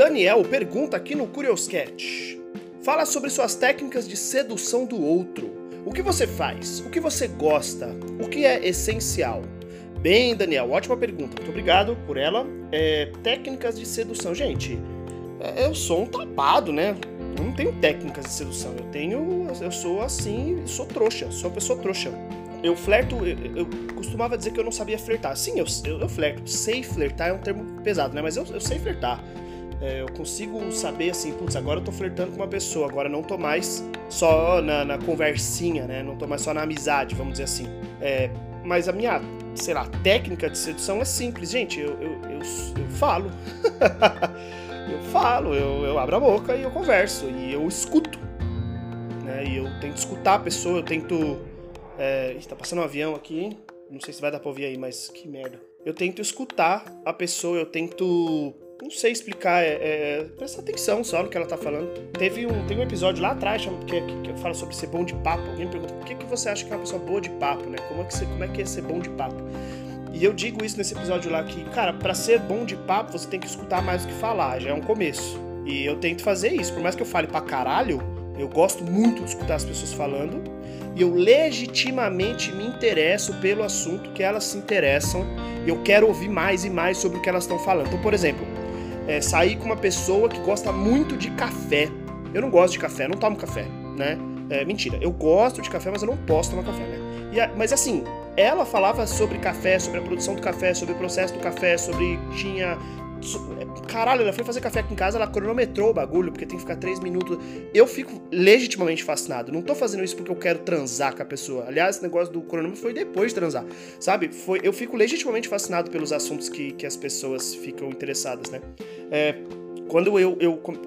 Daniel pergunta aqui no Curioscat. Fala sobre suas técnicas de sedução do outro. O que você faz? O que você gosta? O que é essencial? Bem, Daniel, ótima pergunta. Muito obrigado por ela. É, técnicas de sedução. Gente, é, eu sou um tapado, né? Eu não tenho técnicas de sedução. Eu tenho. Eu sou assim, sou trouxa. Sou uma pessoa trouxa. Eu flerto. Eu, eu costumava dizer que eu não sabia flertar. Sim, eu, eu, eu flerto. Sei flertar é um termo pesado, né? Mas eu, eu sei flertar. É, eu consigo saber assim, putz, agora eu tô flertando com uma pessoa, agora não tô mais só na, na conversinha, né? Não tô mais só na amizade, vamos dizer assim. É, mas a minha, sei lá, técnica de sedução é simples, gente. Eu, eu, eu, eu falo. eu falo, eu, eu abro a boca e eu converso. E eu escuto. Né? E eu tento escutar a pessoa, eu tento. É, tá passando um avião aqui? Não sei se vai dar pra ouvir aí, mas que merda. Eu tento escutar a pessoa, eu tento não sei explicar, é, é, presta atenção só no que ela tá falando. Teve um, tem um episódio lá atrás que, que, que fala sobre ser bom de papo. Alguém pergunta por que, que você acha que é uma pessoa boa de papo, né? Como é, que você, como é que é ser bom de papo? E eu digo isso nesse episódio lá que, cara, para ser bom de papo, você tem que escutar mais do que falar, já é um começo. E eu tento fazer isso, por mais que eu fale pra caralho, eu gosto muito de escutar as pessoas falando e eu legitimamente me interesso pelo assunto que elas se interessam e eu quero ouvir mais e mais sobre o que elas estão falando. Então, por exemplo, é, sair com uma pessoa que gosta muito de café. Eu não gosto de café, não tomo café, né? É, mentira, eu gosto de café, mas eu não posso tomar café, né? E, mas assim, ela falava sobre café, sobre a produção do café, sobre o processo do café, sobre tinha Caralho, ela foi fazer café aqui em casa, ela cronometrou o bagulho, porque tem que ficar três minutos. Eu fico legitimamente fascinado. Não tô fazendo isso porque eu quero transar com a pessoa. Aliás, esse negócio do cronômetro foi depois de transar. Sabe? Foi, eu fico legitimamente fascinado pelos assuntos que, que as pessoas ficam interessadas, né? É, quando eu, eu quando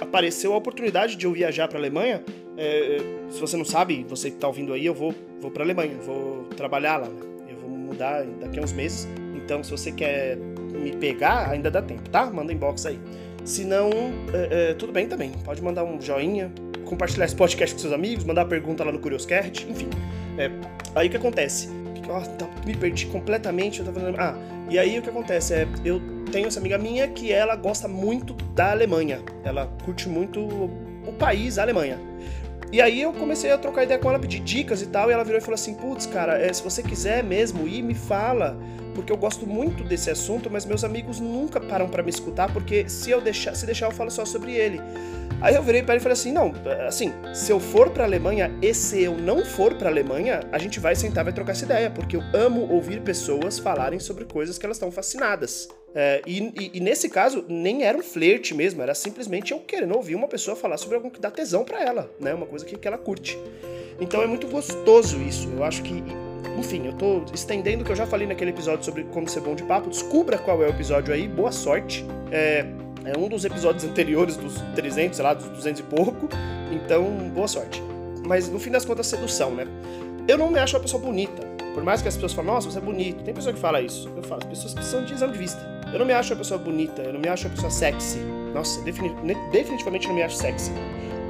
apareceu a oportunidade de eu viajar para Alemanha, é, se você não sabe, você que tá ouvindo aí, eu vou, vou para Alemanha, vou trabalhar lá. Né? Eu vou mudar daqui a uns meses. Então, se você quer me pegar, ainda dá tempo, tá? Manda inbox aí. Se não, é, é, tudo bem também. Pode mandar um joinha, compartilhar esse podcast com seus amigos, mandar pergunta lá no Curioscat, enfim. É, aí o que acontece? tá, me perdi completamente. Eu tava ah, e aí o que acontece é, eu tenho essa amiga minha que ela gosta muito da Alemanha. Ela curte muito o país, a Alemanha. E aí eu comecei a trocar ideia com ela, pedir dicas e tal, e ela virou e falou assim, putz, cara, é, se você quiser mesmo ir, me fala, porque eu gosto muito desse assunto, mas meus amigos nunca param para me escutar, porque se eu deixar, se deixar eu falo só sobre ele. Aí eu virei para ele e falei assim, não, assim, se eu for para Alemanha e se eu não for para Alemanha, a gente vai sentar, vai trocar essa ideia, porque eu amo ouvir pessoas falarem sobre coisas que elas estão fascinadas. É, e, e, nesse caso, nem era um flerte mesmo, era simplesmente eu querendo ouvir uma pessoa falar sobre algo que dá tesão para ela, né? Uma coisa que, que ela curte. Então é muito gostoso isso. Eu acho que enfim, eu tô estendendo o que eu já falei naquele episódio sobre como ser bom de papo. Descubra qual é o episódio aí, boa sorte. É, é um dos episódios anteriores dos 300, sei lá, dos 200 e pouco. Então, boa sorte. Mas no fim das contas, sedução, né? Eu não me acho uma pessoa bonita. Por mais que as pessoas falem, nossa, você é bonito. Tem pessoa que fala isso. Eu falo, as pessoas são de exame de vista. Eu não me acho uma pessoa bonita, eu não me acho uma pessoa sexy. Nossa, definitivamente não me acho sexy.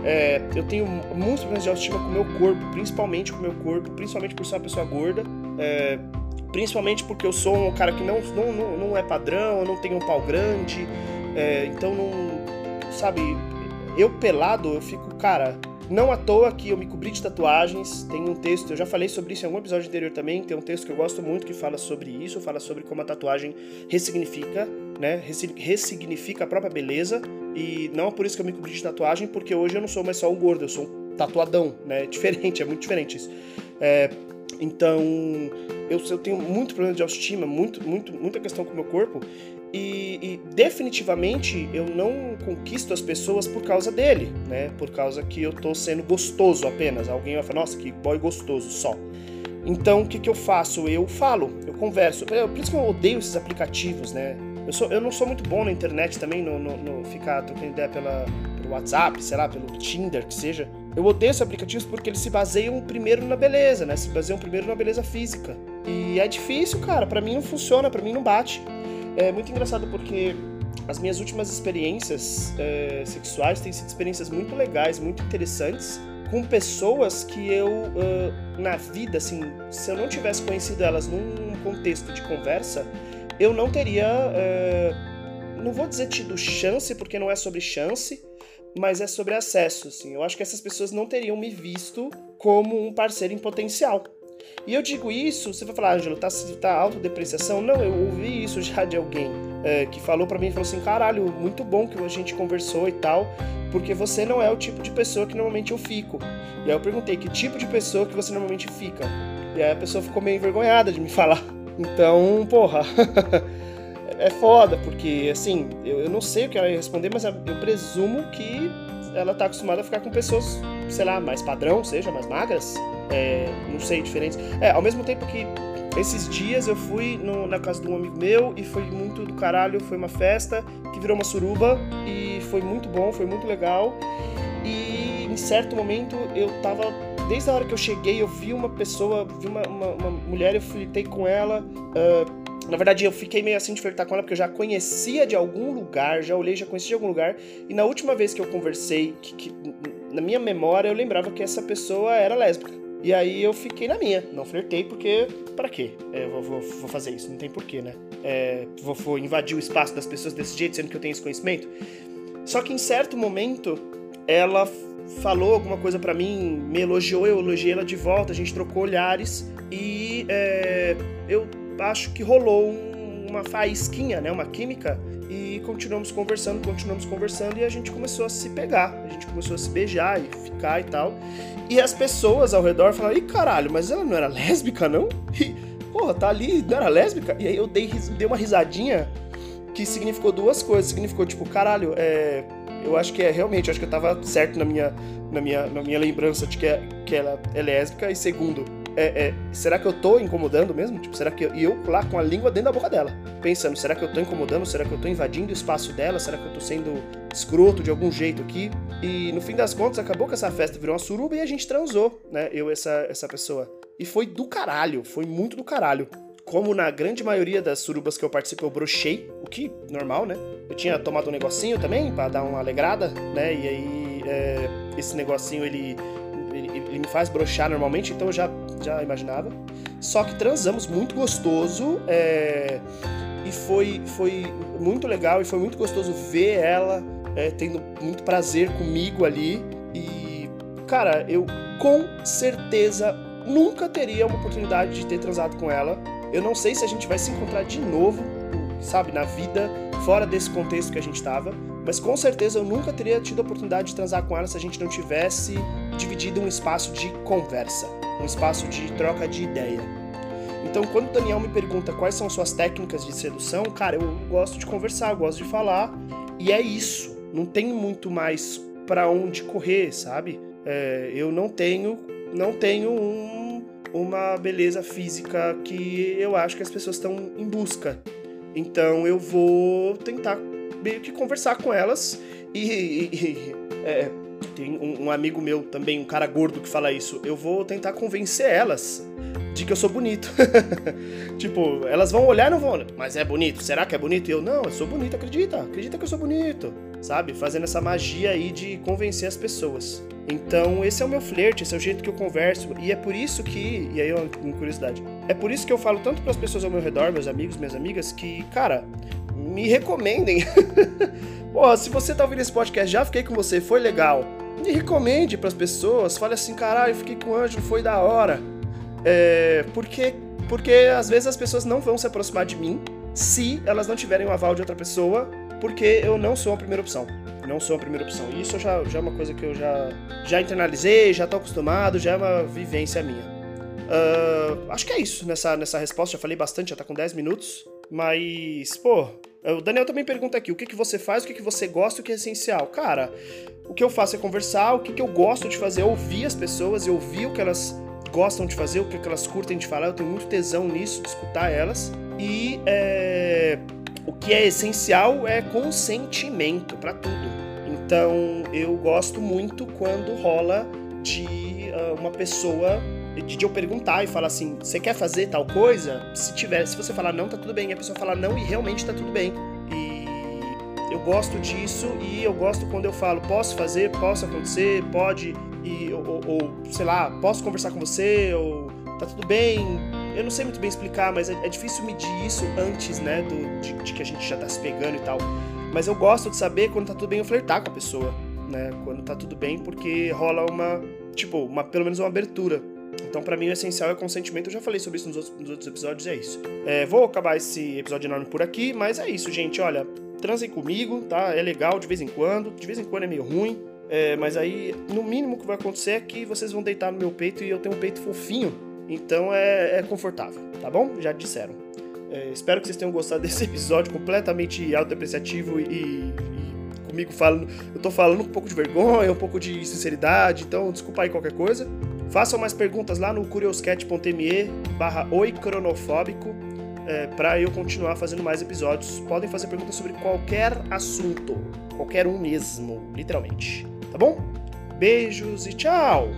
É, eu tenho muitos problemas de autoestima com o meu corpo, principalmente com o meu corpo, principalmente por ser uma pessoa gorda, é, principalmente porque eu sou um cara que não, não, não, não é padrão, eu não tenho um pau grande, é, então não. Sabe, eu pelado, eu fico, cara. Não à toa que eu me cobri de tatuagens. Tem um texto, eu já falei sobre isso em algum episódio anterior também. Tem um texto que eu gosto muito que fala sobre isso, fala sobre como a tatuagem ressignifica, né? Ressignifica a própria beleza. E não é por isso que eu me cobri de tatuagem, porque hoje eu não sou mais só um gordo, eu sou um tatuadão, né? É diferente, é muito diferente isso. É, então, eu, eu, tenho muito problema de autoestima, muito, muito, muita questão com o meu corpo, e, e, definitivamente eu não conquisto as pessoas por causa dele, né? Por causa que eu tô sendo gostoso apenas. Alguém vai falar, nossa, que boy gostoso só. Então, o que, que eu faço? Eu falo, eu converso. Por isso que eu odeio esses aplicativos, né? Eu, sou, eu não sou muito bom na internet também, no, no, no ficar trocando ideia pela, pelo WhatsApp, sei lá, pelo Tinder, que seja. Eu odeio esses aplicativos porque eles se baseiam primeiro na beleza, né? Se baseiam primeiro na beleza física. E é difícil, cara. Para mim não funciona, para mim não bate. É muito engraçado porque as minhas últimas experiências é, sexuais têm sido experiências muito legais, muito interessantes, com pessoas que eu, uh, na vida, assim, se eu não tivesse conhecido elas num contexto de conversa, eu não teria. Uh, não vou dizer tido chance, porque não é sobre chance, mas é sobre acesso, assim. Eu acho que essas pessoas não teriam me visto como um parceiro em potencial. E eu digo isso, você vai falar, Ângelo, tá, tá autodepreciação? Não, eu ouvi isso já de alguém é, que falou para mim, falou assim, caralho, muito bom que a gente conversou e tal, porque você não é o tipo de pessoa que normalmente eu fico. E aí eu perguntei, que tipo de pessoa que você normalmente fica? E aí a pessoa ficou meio envergonhada de me falar. Então, porra, é foda, porque assim, eu, eu não sei o que ela ia responder, mas eu presumo que ela tá acostumada a ficar com pessoas, sei lá, mais padrão, seja, mais magras, é, não sei, diferentes. É, ao mesmo tempo que esses dias eu fui no, na casa de um amigo meu e foi muito do caralho, foi uma festa que virou uma suruba e foi muito bom, foi muito legal. E em certo momento eu tava desde a hora que eu cheguei, eu vi uma pessoa, vi uma, uma, uma mulher, eu flitei com ela. Uh, na verdade, eu fiquei meio assim de flertar com ela porque eu já conhecia de algum lugar, já olhei, já conhecia de algum lugar. E na última vez que eu conversei, que, que, na minha memória, eu lembrava que essa pessoa era lésbica. E aí eu fiquei na minha, não flertei porque, para quê? É, vou, vou, vou, fazer isso, não tem porquê, né? É, vou, vou invadir o espaço das pessoas desse jeito, sendo que eu tenho esse conhecimento. Só que em certo momento, ela falou alguma coisa para mim, me elogiou, eu elogiei ela de volta, a gente trocou olhares e é, eu acho que rolou um, uma faísquinha, né, uma química e continuamos conversando, continuamos conversando e a gente começou a se pegar, a gente começou a se beijar e ficar e tal. E as pessoas ao redor falaram: "Ih, caralho, mas ela não era lésbica não?" E, porra, tá ali, não era lésbica? E aí eu dei, dei uma risadinha que significou duas coisas, significou tipo, caralho, é eu acho que é realmente, acho que eu tava certo na minha, na minha, na minha lembrança de que, é, que ela é lésbica. E segundo, é, é, será que eu tô incomodando mesmo? Tipo, será que eu, e eu lá com a língua dentro da boca dela, pensando, será que eu tô incomodando? Será que eu tô invadindo o espaço dela? Será que eu tô sendo escroto de algum jeito aqui? E no fim das contas, acabou que essa festa virou uma suruba e a gente transou, né? Eu essa, essa pessoa. E foi do caralho, foi muito do caralho como na grande maioria das surubas que eu participo eu brochei, o que normal, né? Eu tinha tomado um negocinho também para dar uma alegrada, né? E aí é, esse negocinho ele, ele, me faz brochar normalmente, então eu já, já imaginava. Só que transamos muito gostoso é, e foi, foi muito legal e foi muito gostoso ver ela é, tendo muito prazer comigo ali. E, cara, eu com certeza nunca teria uma oportunidade de ter transado com ela eu não sei se a gente vai se encontrar de novo, sabe, na vida, fora desse contexto que a gente estava, mas com certeza eu nunca teria tido a oportunidade de transar com ela se a gente não tivesse dividido um espaço de conversa, um espaço de troca de ideia. Então, quando o Daniel me pergunta quais são suas técnicas de sedução, cara, eu gosto de conversar, gosto de falar, e é isso. Não tem muito mais para onde correr, sabe? É, eu não tenho, não tenho um uma beleza física que eu acho que as pessoas estão em busca. Então eu vou tentar meio que conversar com elas e, e, é, tem um, um, amigo meu também, um cara gordo que fala isso. Eu vou tentar convencer elas de que eu sou bonito. tipo, elas vão olhar e não vão, mas é bonito? Será que é bonito? E eu, não, eu sou bonito, acredita, acredita que eu sou bonito, sabe? Fazendo essa magia aí de convencer as pessoas. Então, esse é o meu flerte, esse é o jeito que eu converso. E é por isso que, e aí uma curiosidade, é por isso que eu falo tanto para as pessoas ao meu redor, meus amigos, minhas amigas, que, cara, me recomendem. Pô, se você tá ouvindo esse podcast, já fiquei com você, foi legal. Me recomende para as pessoas, fale assim, caralho, fiquei com o Ângelo, foi da hora. É, porque, porque às vezes as pessoas não vão se aproximar de mim se elas não tiverem o aval de outra pessoa, porque eu não sou a primeira opção não sou a primeira opção. Isso já, já é uma coisa que eu já, já internalizei, já tô acostumado, já é uma vivência minha. Uh, acho que é isso nessa, nessa resposta. Já falei bastante, já tá com 10 minutos. Mas, pô, o Daniel também pergunta aqui: o que, que você faz, o que, que você gosta, o que é essencial? Cara, o que eu faço é conversar, o que, que eu gosto de fazer é ouvir as pessoas e ouvir o que elas gostam de fazer, o que, que elas curtem de falar. Eu tenho muito tesão nisso, de escutar elas. E é, o que é essencial é consentimento para tudo. Então eu gosto muito quando rola de uh, uma pessoa de, de eu perguntar e falar assim, você quer fazer tal coisa? Se tiver, se você falar não, tá tudo bem. E a pessoa falar não e realmente tá tudo bem. E eu gosto disso e eu gosto quando eu falo, posso fazer, posso acontecer, pode, e, ou, ou sei lá, posso conversar com você, ou tá tudo bem. Eu não sei muito bem explicar, mas é, é difícil medir isso antes, né, do, de, de, que a gente já tá se pegando e tal. Mas eu gosto de saber quando tá tudo bem eu flertar com a pessoa, né? Quando tá tudo bem, porque rola uma, tipo, uma, pelo menos uma abertura. Então, para mim, o essencial é consentimento. Eu já falei sobre isso nos outros, nos outros episódios, é isso. É, vou acabar esse episódio enorme por aqui, mas é isso, gente. Olha, transem comigo, tá? É legal de vez em quando. De vez em quando é meio ruim. É, mas aí, no mínimo, que vai acontecer é que vocês vão deitar no meu peito e eu tenho um peito fofinho. Então é, é confortável, tá bom? Já disseram. É, espero que vocês tenham gostado desse episódio completamente autodepreciativo e, e comigo falando. Eu tô falando um pouco de vergonha, um pouco de sinceridade, então desculpa aí qualquer coisa. Façam mais perguntas lá no curioscat.me barra oicronofóbico é, para eu continuar fazendo mais episódios. Podem fazer perguntas sobre qualquer assunto, qualquer um mesmo, literalmente. Tá bom? Beijos e tchau!